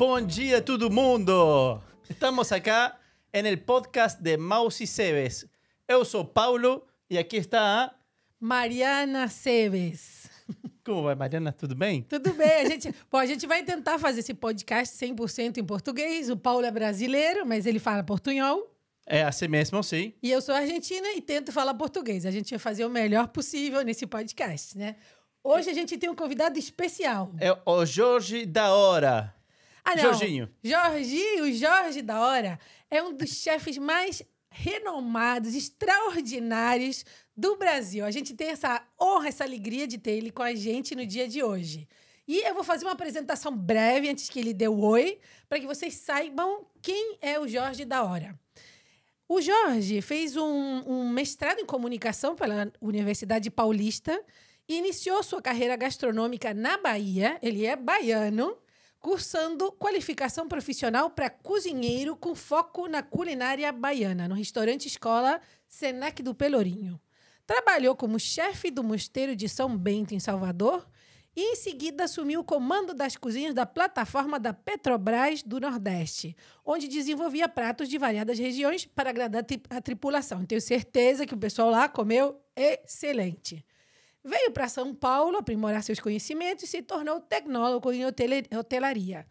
bom dia todo mundo! Estamos acá en el podcast de Maus y Cebes. Eu sou Paulo e aqui está a... Mariana Cebes. Como vai, Mariana? Tudo bem? Tudo bem. A gente, bom, a gente vai tentar fazer esse podcast 100% em português. O Paulo é brasileiro, mas ele fala portunhol. É assim mesmo, sim. E eu sou argentina e tento falar português. A gente vai fazer o melhor possível nesse podcast, né? Hoje a gente tem um convidado especial. É o Jorge da Hora. Ah, não. Jorginho. Jorginho, Jorge da Hora é um dos chefes mais renomados, extraordinários do Brasil. A gente tem essa honra, essa alegria de ter ele com a gente no dia de hoje. E eu vou fazer uma apresentação breve antes que ele dê o oi, para que vocês saibam quem é o Jorge da Hora. O Jorge fez um, um mestrado em comunicação pela Universidade Paulista e iniciou sua carreira gastronômica na Bahia. Ele é baiano cursando qualificação profissional para cozinheiro com foco na culinária baiana, no restaurante escola Senac do Pelourinho. Trabalhou como chefe do Mosteiro de São Bento, em Salvador, e em seguida assumiu o comando das cozinhas da plataforma da Petrobras do Nordeste, onde desenvolvia pratos de variadas regiões para agradar a tripulação. Tenho certeza que o pessoal lá comeu excelente. Veio para São Paulo aprimorar seus conhecimentos e se tornou tecnólogo em hotelaria.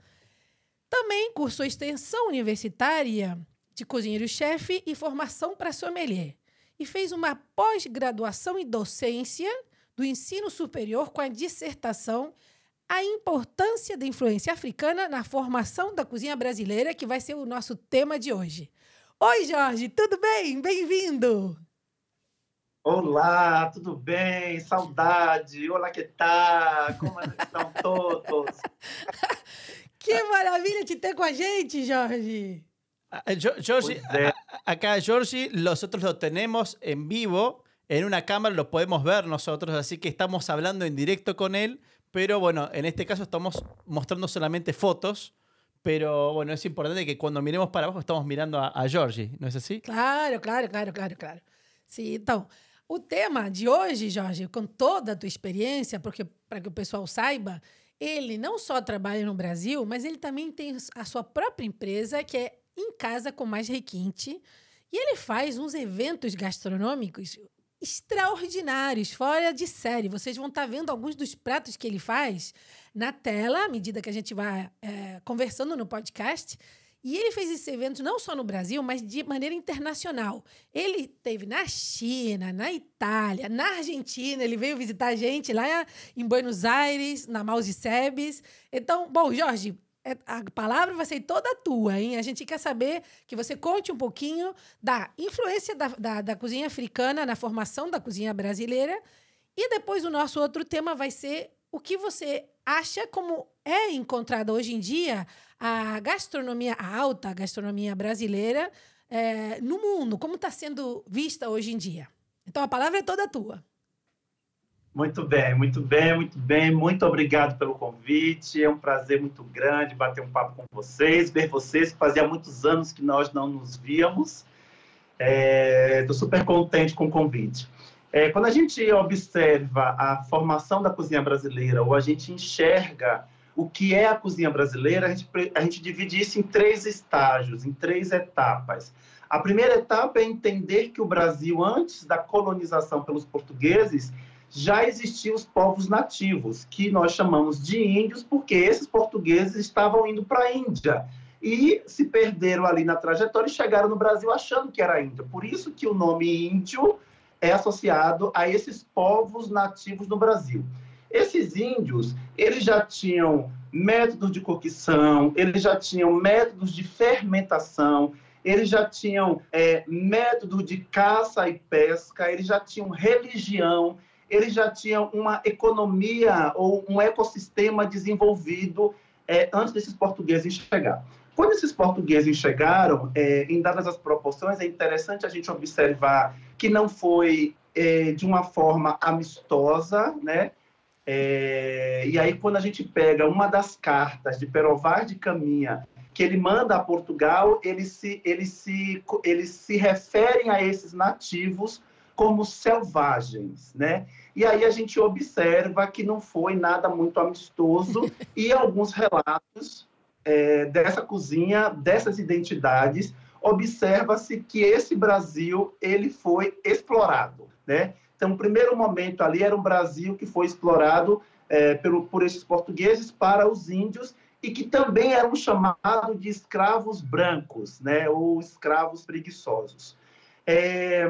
Também cursou extensão universitária de cozinheiro-chefe e formação para sommelier. E fez uma pós-graduação em docência do ensino superior com a dissertação A importância da influência africana na formação da cozinha brasileira, que vai ser o nosso tema de hoje. Oi, Jorge, tudo bem? Bem-vindo! Olá, tudo bem? Saudade. Olá, que tal? Como estão todos? que maravilha te ter com a gente, Jorge. Jorge, acá Jorge, nosotros lo tenemos en vivo, en una cámara lo podemos ver nosotros, así que estamos hablando en directo con él, pero bueno, en este caso estamos mostrando solamente fotos, pero bueno, es importante que cuando miremos para abajo estamos mirando a, a Jorge, ¿no es así? Claro, claro, claro, claro, claro. Sí, então, O tema de hoje, Jorge, com toda a tua experiência, porque para que o pessoal saiba, ele não só trabalha no Brasil, mas ele também tem a sua própria empresa, que é Em Casa com Mais Requinte, e ele faz uns eventos gastronômicos extraordinários, fora de série. Vocês vão estar tá vendo alguns dos pratos que ele faz na tela, à medida que a gente vai é, conversando no podcast. E ele fez esses eventos não só no Brasil, mas de maneira internacional. Ele teve na China, na Itália, na Argentina, ele veio visitar a gente lá em Buenos Aires, na Mouse Sebes. Então, bom, Jorge, é, a palavra vai ser toda tua, hein? A gente quer saber que você conte um pouquinho da influência da, da, da cozinha africana na formação da cozinha brasileira. E depois o nosso outro tema vai ser o que você acha como é encontrada hoje em dia a gastronomia, a alta gastronomia brasileira é, no mundo, como está sendo vista hoje em dia. Então a palavra é toda tua. Muito bem, muito bem, muito bem. Muito obrigado pelo convite. É um prazer muito grande bater um papo com vocês, ver vocês. Fazia muitos anos que nós não nos víamos. Estou é, super contente com o convite. É, quando a gente observa a formação da cozinha brasileira, ou a gente enxerga o que é a cozinha brasileira, a gente, a gente divide isso em três estágios, em três etapas. A primeira etapa é entender que o Brasil, antes da colonização pelos portugueses, já existiam os povos nativos, que nós chamamos de índios, porque esses portugueses estavam indo para a Índia e se perderam ali na trajetória e chegaram no Brasil achando que era Índia. Por isso que o nome índio é associado a esses povos nativos no Brasil. Esses índios, eles já tinham métodos de cocção, eles já tinham métodos de fermentação, eles já tinham é, métodos de caça e pesca, eles já tinham religião, eles já tinham uma economia ou um ecossistema desenvolvido é, antes desses portugueses chegar. Quando esses portugueses chegaram, é, em dadas as proporções, é interessante a gente observar que não foi é, de uma forma amistosa, né? É, e aí, quando a gente pega uma das cartas de Perovar de Caminha, que ele manda a Portugal, eles se, eles se, eles se referem a esses nativos como selvagens, né? E aí a gente observa que não foi nada muito amistoso e alguns relatos é, dessa cozinha, dessas identidades, observa-se que esse Brasil ele foi explorado, né? Então, o primeiro momento ali era um Brasil que foi explorado é, pelo, por esses portugueses para os índios e que também eram chamados de escravos brancos, né? Ou escravos preguiçosos. É,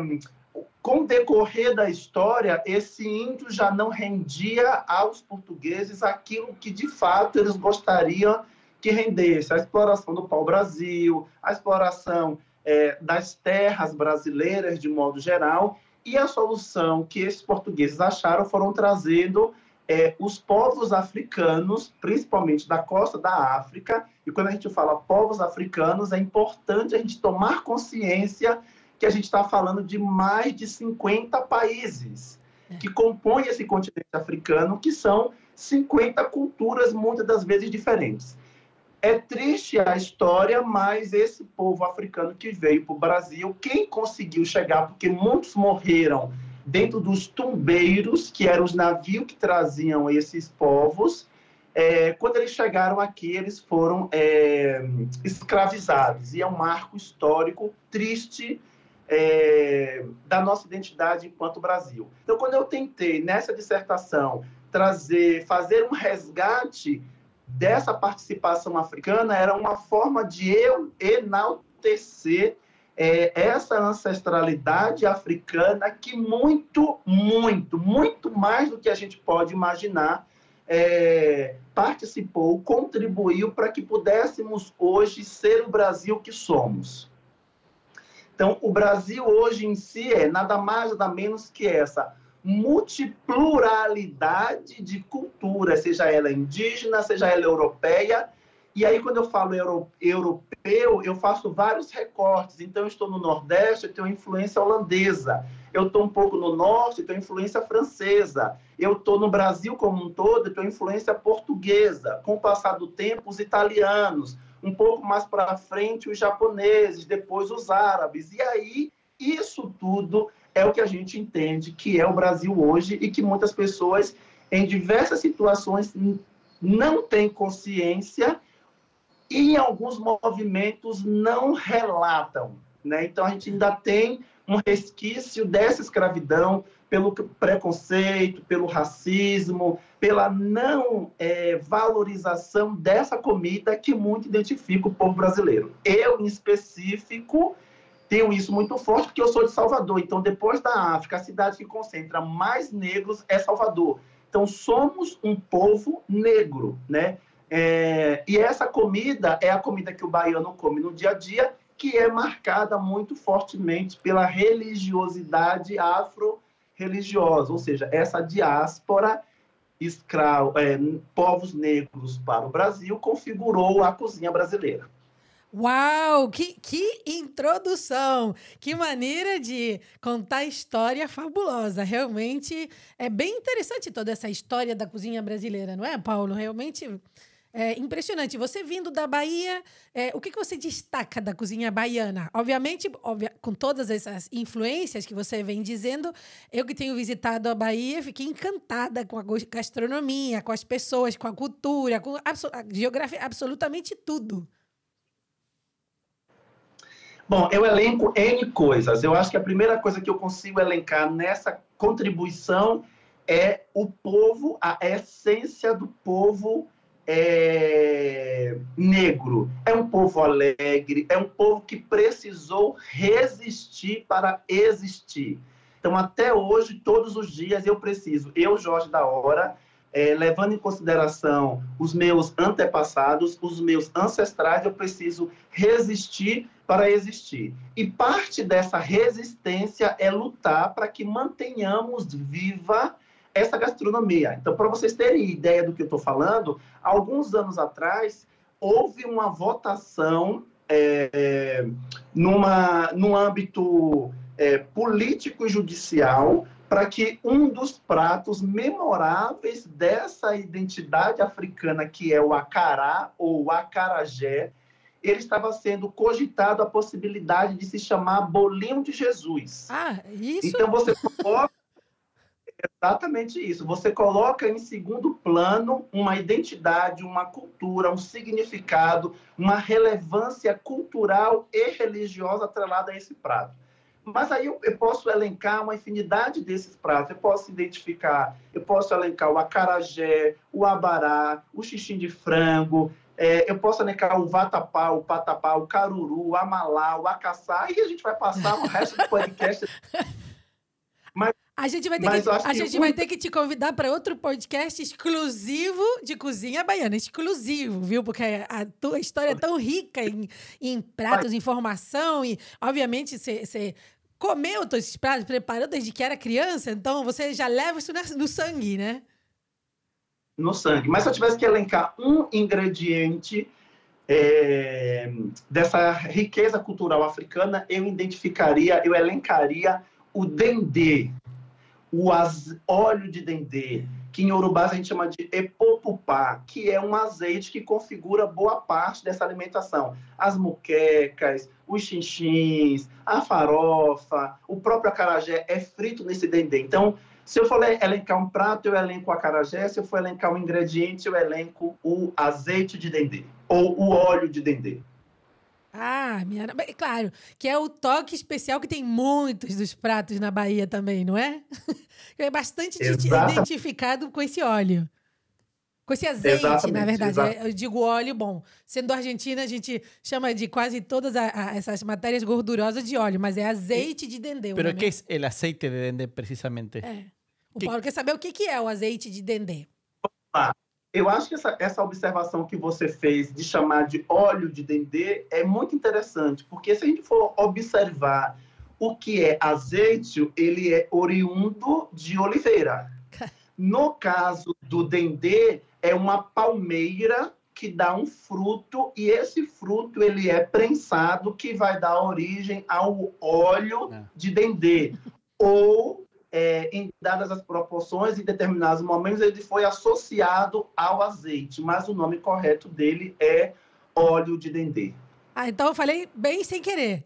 com o decorrer da história, esse índio já não rendia aos portugueses aquilo que de fato eles gostariam que rendesse a exploração do pau-brasil, a exploração é, das terras brasileiras de modo geral, e a solução que esses portugueses acharam foram trazendo é, os povos africanos, principalmente da costa da África, e quando a gente fala povos africanos, é importante a gente tomar consciência que a gente está falando de mais de 50 países é. que compõem esse continente africano, que são 50 culturas, muitas das vezes diferentes. É triste a história, mas esse povo africano que veio para o Brasil, quem conseguiu chegar, porque muitos morreram dentro dos tumbeiros, que eram os navios que traziam esses povos, é, quando eles chegaram aqui, eles foram é, escravizados. E é um marco histórico triste é, da nossa identidade enquanto Brasil. Então, quando eu tentei, nessa dissertação, trazer, fazer um resgate dessa participação africana era uma forma de eu enaltecer é, essa ancestralidade africana que muito, muito, muito mais do que a gente pode imaginar é, participou, contribuiu para que pudéssemos hoje ser o Brasil que somos. Então, o Brasil hoje em si é nada mais, nada menos que essa multipluralidade de culturas, seja ela indígena, seja ela europeia. E aí, quando eu falo euro, europeu, eu faço vários recortes. Então, eu estou no Nordeste, eu tenho influência holandesa. Eu estou um pouco no Norte, eu tenho influência francesa. Eu estou no Brasil como um todo, eu tenho influência portuguesa. Com o passar do tempo, os italianos. Um pouco mais para frente, os japoneses, depois os árabes. E aí, isso tudo é o que a gente entende que é o Brasil hoje e que muitas pessoas, em diversas situações, não têm consciência e em alguns movimentos não relatam. Né? Então, a gente ainda tem um resquício dessa escravidão pelo preconceito, pelo racismo, pela não é, valorização dessa comida que muito identifica o povo brasileiro. Eu, em específico, tenho isso muito forte porque eu sou de Salvador. Então, depois da África, a cidade que concentra mais negros é Salvador. Então, somos um povo negro, né? É, e essa comida é a comida que o baiano come no dia a dia, que é marcada muito fortemente pela religiosidade afro-religiosa, ou seja, essa diáspora escravo, é, povos negros para o Brasil configurou a cozinha brasileira. Uau, que, que introdução! Que maneira de contar história fabulosa. Realmente é bem interessante toda essa história da cozinha brasileira, não é, Paulo? Realmente é impressionante. Você vindo da Bahia, é, o que, que você destaca da cozinha baiana? Obviamente, obvia, com todas essas influências que você vem dizendo, eu que tenho visitado a Bahia, fiquei encantada com a gastronomia, com as pessoas, com a cultura, com a geografia, absolutamente tudo. Bom, eu elenco N coisas. Eu acho que a primeira coisa que eu consigo elencar nessa contribuição é o povo, a essência do povo é, negro. É um povo alegre, é um povo que precisou resistir para existir. Então, até hoje, todos os dias, eu preciso, eu, Jorge da Hora, é, levando em consideração os meus antepassados, os meus ancestrais, eu preciso resistir para existir. E parte dessa resistência é lutar para que mantenhamos viva essa gastronomia. Então, para vocês terem ideia do que eu estou falando, alguns anos atrás houve uma votação é, numa, num âmbito é, político e judicial para que um dos pratos memoráveis dessa identidade africana, que é o acará ou o acarajé, ele estava sendo cogitado a possibilidade de se chamar bolinho de Jesus. Ah, isso? Então você coloca Exatamente isso. Você coloca em segundo plano uma identidade, uma cultura, um significado, uma relevância cultural e religiosa atrelada a esse prato. Mas aí eu, eu, posso elencar uma infinidade desses pratos. Eu posso identificar, eu posso elencar o acarajé, o abará, o xixim de frango, é, eu posso elencar o vatapá, o patapá, o caruru, o amalá, o acaçá, e a gente vai passar o resto do podcast. Mas, a gente vai ter, que, a gente vai ter que te convidar para outro podcast exclusivo de cozinha baiana, exclusivo, viu? Porque a tua história é tão rica em, em pratos, informação e, obviamente, você comeu todos esses pratos, preparou desde que era criança, então você já leva isso no sangue, né? No sangue. Mas se eu tivesse que elencar um ingrediente é, dessa riqueza cultural africana, eu identificaria, eu elencaria o dendê, o óleo de dendê, que em Urubá a gente chama de epopupá, que é um azeite que configura boa parte dessa alimentação. As muquecas, os chinchins, a farofa, o próprio acarajé é frito nesse dendê. Então, se eu for elencar um prato, eu elenco o acarajé. Se eu for elencar um ingrediente, eu elenco o azeite de dendê ou o óleo de dendê. Ah, minha... claro, que é o toque especial que tem muitos dos pratos na Bahia também, não é? é bastante Exatamente. identificado com esse óleo. Com esse azeite, Exatamente. na verdade. É, eu digo óleo bom. Sendo Argentina, a gente chama de quase todas a, a, essas matérias gordurosas de óleo, mas é azeite de dendê. Pero que é o azeite de dendê, precisamente? É. O Paulo quer saber o que, que é o azeite de dendê. Ah, eu acho que essa, essa observação que você fez de chamar de óleo de dendê é muito interessante, porque se a gente for observar o que é azeite, ele é oriundo de oliveira. No caso do dendê, é uma palmeira que dá um fruto e esse fruto ele é prensado que vai dar origem ao óleo é. de dendê ou é, em dadas as proporções, em determinados momentos, ele foi associado ao azeite, mas o nome correto dele é óleo de dendê. Ah, então eu falei bem sem querer.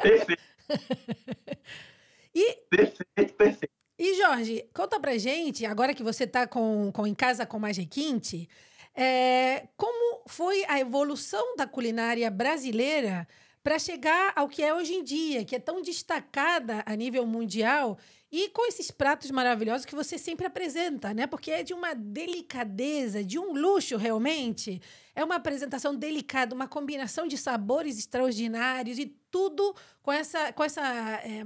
Perfeito. e, perfeito, perfeito. E, Jorge, conta pra gente, agora que você está com, com, em casa com mais requinte, é, como foi a evolução da culinária brasileira para chegar ao que é hoje em dia, que é tão destacada a nível mundial e com esses pratos maravilhosos que você sempre apresenta, né? Porque é de uma delicadeza, de um luxo realmente. É uma apresentação delicada, uma combinação de sabores extraordinários e tudo com essa, com essa é,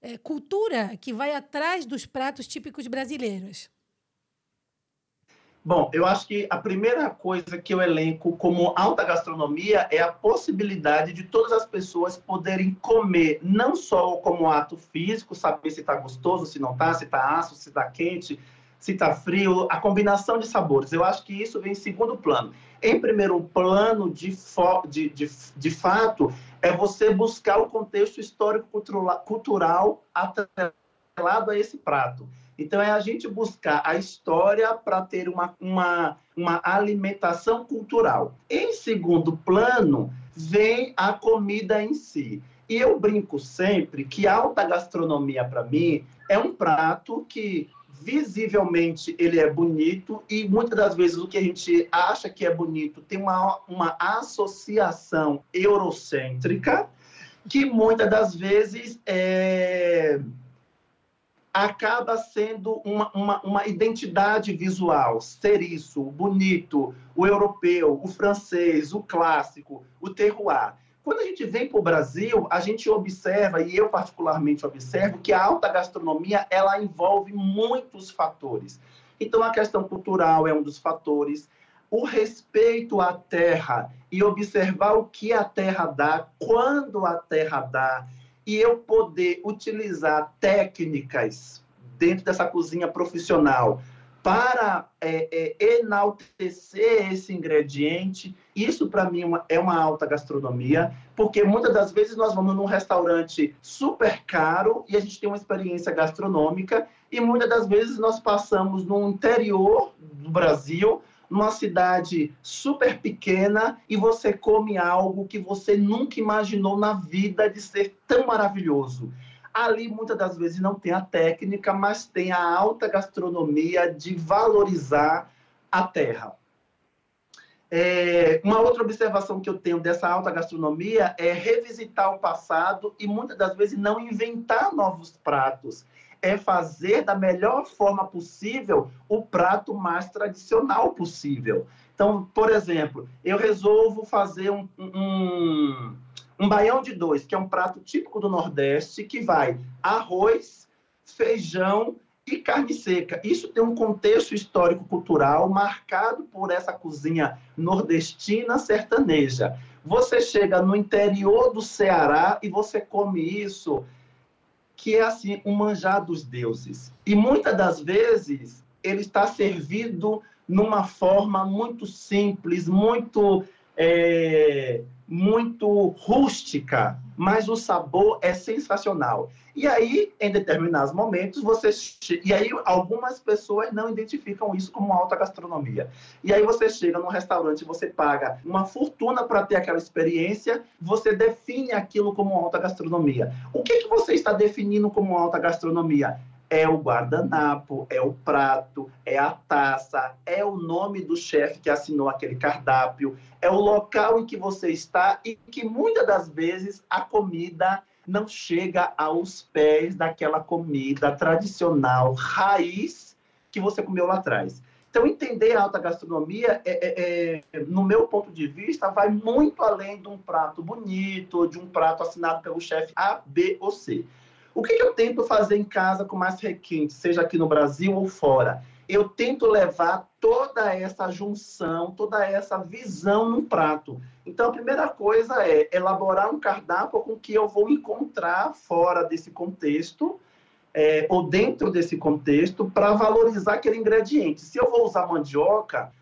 é, cultura que vai atrás dos pratos típicos brasileiros. Bom, eu acho que a primeira coisa que eu elenco como alta gastronomia é a possibilidade de todas as pessoas poderem comer, não só como ato físico, saber se está gostoso, se não está, se está ácido, se está quente, se está frio, a combinação de sabores. Eu acho que isso vem em segundo plano. Em primeiro plano, de, de, de, de fato, é você buscar o contexto histórico-cultural atrelado a esse prato. Então, é a gente buscar a história para ter uma, uma, uma alimentação cultural. Em segundo plano, vem a comida em si. E eu brinco sempre que alta gastronomia, para mim, é um prato que visivelmente ele é bonito e muitas das vezes o que a gente acha que é bonito tem uma, uma associação eurocêntrica que muitas das vezes é, acaba sendo uma, uma, uma, identidade visual, ser isso, o bonito, o europeu, o francês, o clássico, o terroir. Quando a gente vem para o Brasil, a gente observa, e eu particularmente observo, que a alta gastronomia ela envolve muitos fatores. Então, a questão cultural é um dos fatores, o respeito à terra e observar o que a terra dá, quando a terra dá, e eu poder utilizar técnicas dentro dessa cozinha profissional para é, é, enaltecer esse ingrediente, isso para mim é uma alta gastronomia, porque muitas das vezes nós vamos num restaurante super caro e a gente tem uma experiência gastronômica, e muitas das vezes nós passamos no interior do Brasil numa cidade super pequena e você come algo que você nunca imaginou na vida de ser tão maravilhoso. Ali, muitas das vezes, não tem a técnica, mas tem a alta gastronomia de valorizar a terra. É, uma outra observação que eu tenho dessa alta gastronomia é revisitar o passado e muitas das vezes não inventar novos pratos. É fazer da melhor forma possível o prato mais tradicional possível. Então, por exemplo, eu resolvo fazer um, um, um baião de dois, que é um prato típico do Nordeste, que vai arroz, feijão e carne seca. Isso tem um contexto histórico-cultural marcado por essa cozinha nordestina sertaneja. Você chega no interior do Ceará e você come isso, que é assim, um manjar dos deuses. E muitas das vezes ele está servido numa forma muito simples, muito é, muito rústica, mas o sabor é sensacional. E aí, em determinados momentos, você. E aí, algumas pessoas não identificam isso como alta gastronomia. E aí, você chega num restaurante, você paga uma fortuna para ter aquela experiência, você define aquilo como alta gastronomia. O que, que você está definindo como alta gastronomia? É o guardanapo, é o prato, é a taça, é o nome do chefe que assinou aquele cardápio, é o local em que você está e que muitas das vezes a comida não chega aos pés daquela comida tradicional, raiz que você comeu lá atrás. Então, entender a alta gastronomia, é, é, é, no meu ponto de vista, vai muito além de um prato bonito, de um prato assinado pelo chefe A, B ou C. O que, que eu tento fazer em casa com mais requinte, seja aqui no Brasil ou fora? Eu tento levar toda essa junção, toda essa visão num prato. Então, a primeira coisa é elaborar um cardápio com que eu vou encontrar fora desse contexto, é, ou dentro desse contexto, para valorizar aquele ingrediente. Se eu vou usar mandioca,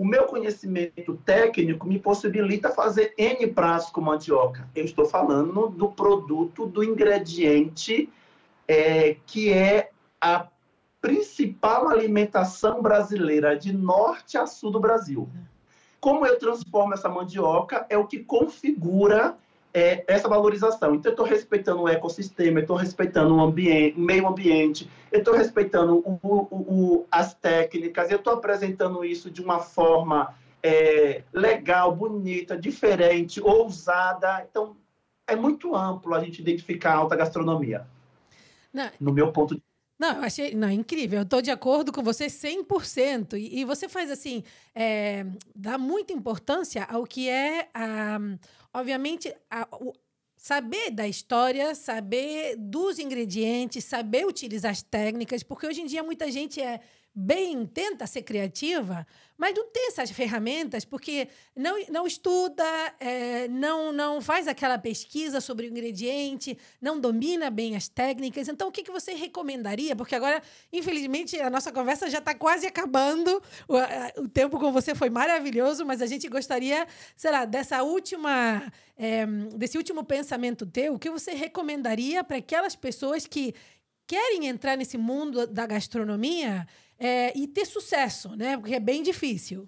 o meu conhecimento técnico me possibilita fazer N pratos com mandioca. Eu estou falando do produto, do ingrediente é, que é a principal alimentação brasileira de norte a sul do Brasil. Como eu transformo essa mandioca é o que configura é, essa valorização. Então, eu estou respeitando o ecossistema, eu estou respeitando o, ambiente, o meio ambiente, eu estou respeitando o, o, as técnicas, eu estou apresentando isso de uma forma é, legal, bonita, diferente, ousada. Então, é muito amplo a gente identificar a alta gastronomia. Não, no meu ponto de não, eu achei não, incrível. Eu estou de acordo com você 100%. E, e você faz assim, é, dá muita importância ao que é, a, obviamente, a, o, saber da história, saber dos ingredientes, saber utilizar as técnicas, porque hoje em dia muita gente é bem, tenta ser criativa, mas não tem essas ferramentas porque não, não estuda, é, não, não faz aquela pesquisa sobre o ingrediente, não domina bem as técnicas. Então, o que, que você recomendaria? Porque agora, infelizmente, a nossa conversa já está quase acabando. O, o, tempo com você foi maravilhoso, mas a gente gostaria, sei lá, dessa última, é, desse último pensamento teu, o que você recomendaria para aquelas pessoas que querem entrar nesse mundo da gastronomia é, e ter sucesso, né? Porque é bem difícil.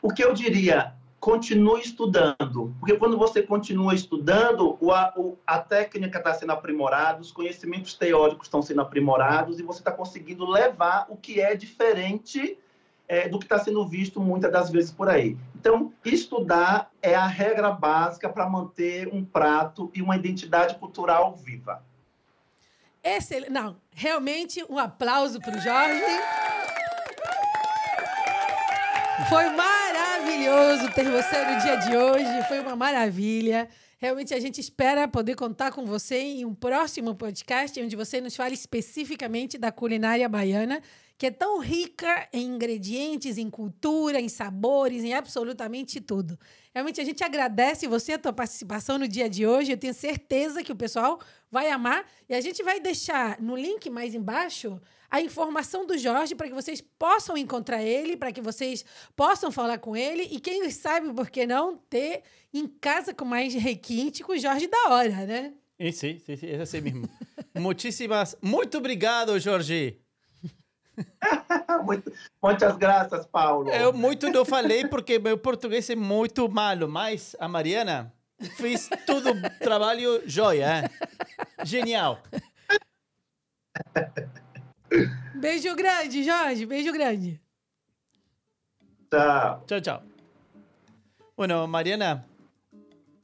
O que eu diria, continue estudando, porque quando você continua estudando, o, a, o, a técnica está sendo aprimorada, os conhecimentos teóricos estão sendo aprimorados e você está conseguindo levar o que é diferente é, do que está sendo visto muitas das vezes por aí. Então, estudar é a regra básica para manter um prato e uma identidade cultural viva. Excelente. Não, realmente um aplauso para o Jorge. Foi maravilhoso ter você no dia de hoje. Foi uma maravilha. Realmente a gente espera poder contar com você em um próximo podcast, onde você nos fale especificamente da culinária baiana que é tão rica em ingredientes, em cultura, em sabores, em absolutamente tudo. Realmente a gente agradece você a tua participação no dia de hoje. Eu tenho certeza que o pessoal vai amar e a gente vai deixar no link mais embaixo a informação do Jorge para que vocês possam encontrar ele, para que vocês possam falar com ele e quem sabe por que não ter em casa com mais requinte com o Jorge da hora, né? Sim, sim, sim, é assim mesmo. Muitíssimas, muito obrigado, Jorge. muito, muitas graças, Paulo. Eu muito não falei porque meu português é muito malo, mas a Mariana Fiz tudo trabalho joia, hein? Genial. Beijo grande, Jorge. Beijo grande. Tchau. Chao, chao. Bueno, Mariana,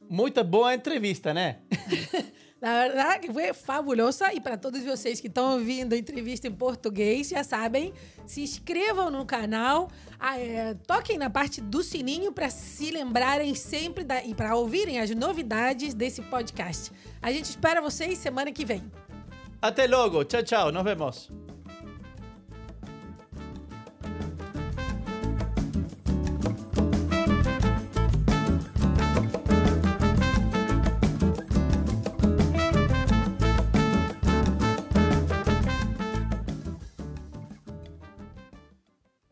muito boa entrevista, né? Na verdade, foi fabulosa. E para todos vocês que estão ouvindo a entrevista em português, já sabem, se inscrevam no canal, é, toquem na parte do sininho para se lembrarem sempre da, e para ouvirem as novidades desse podcast. A gente espera vocês semana que vem. Até logo. Tchau, tchau. Nos vemos.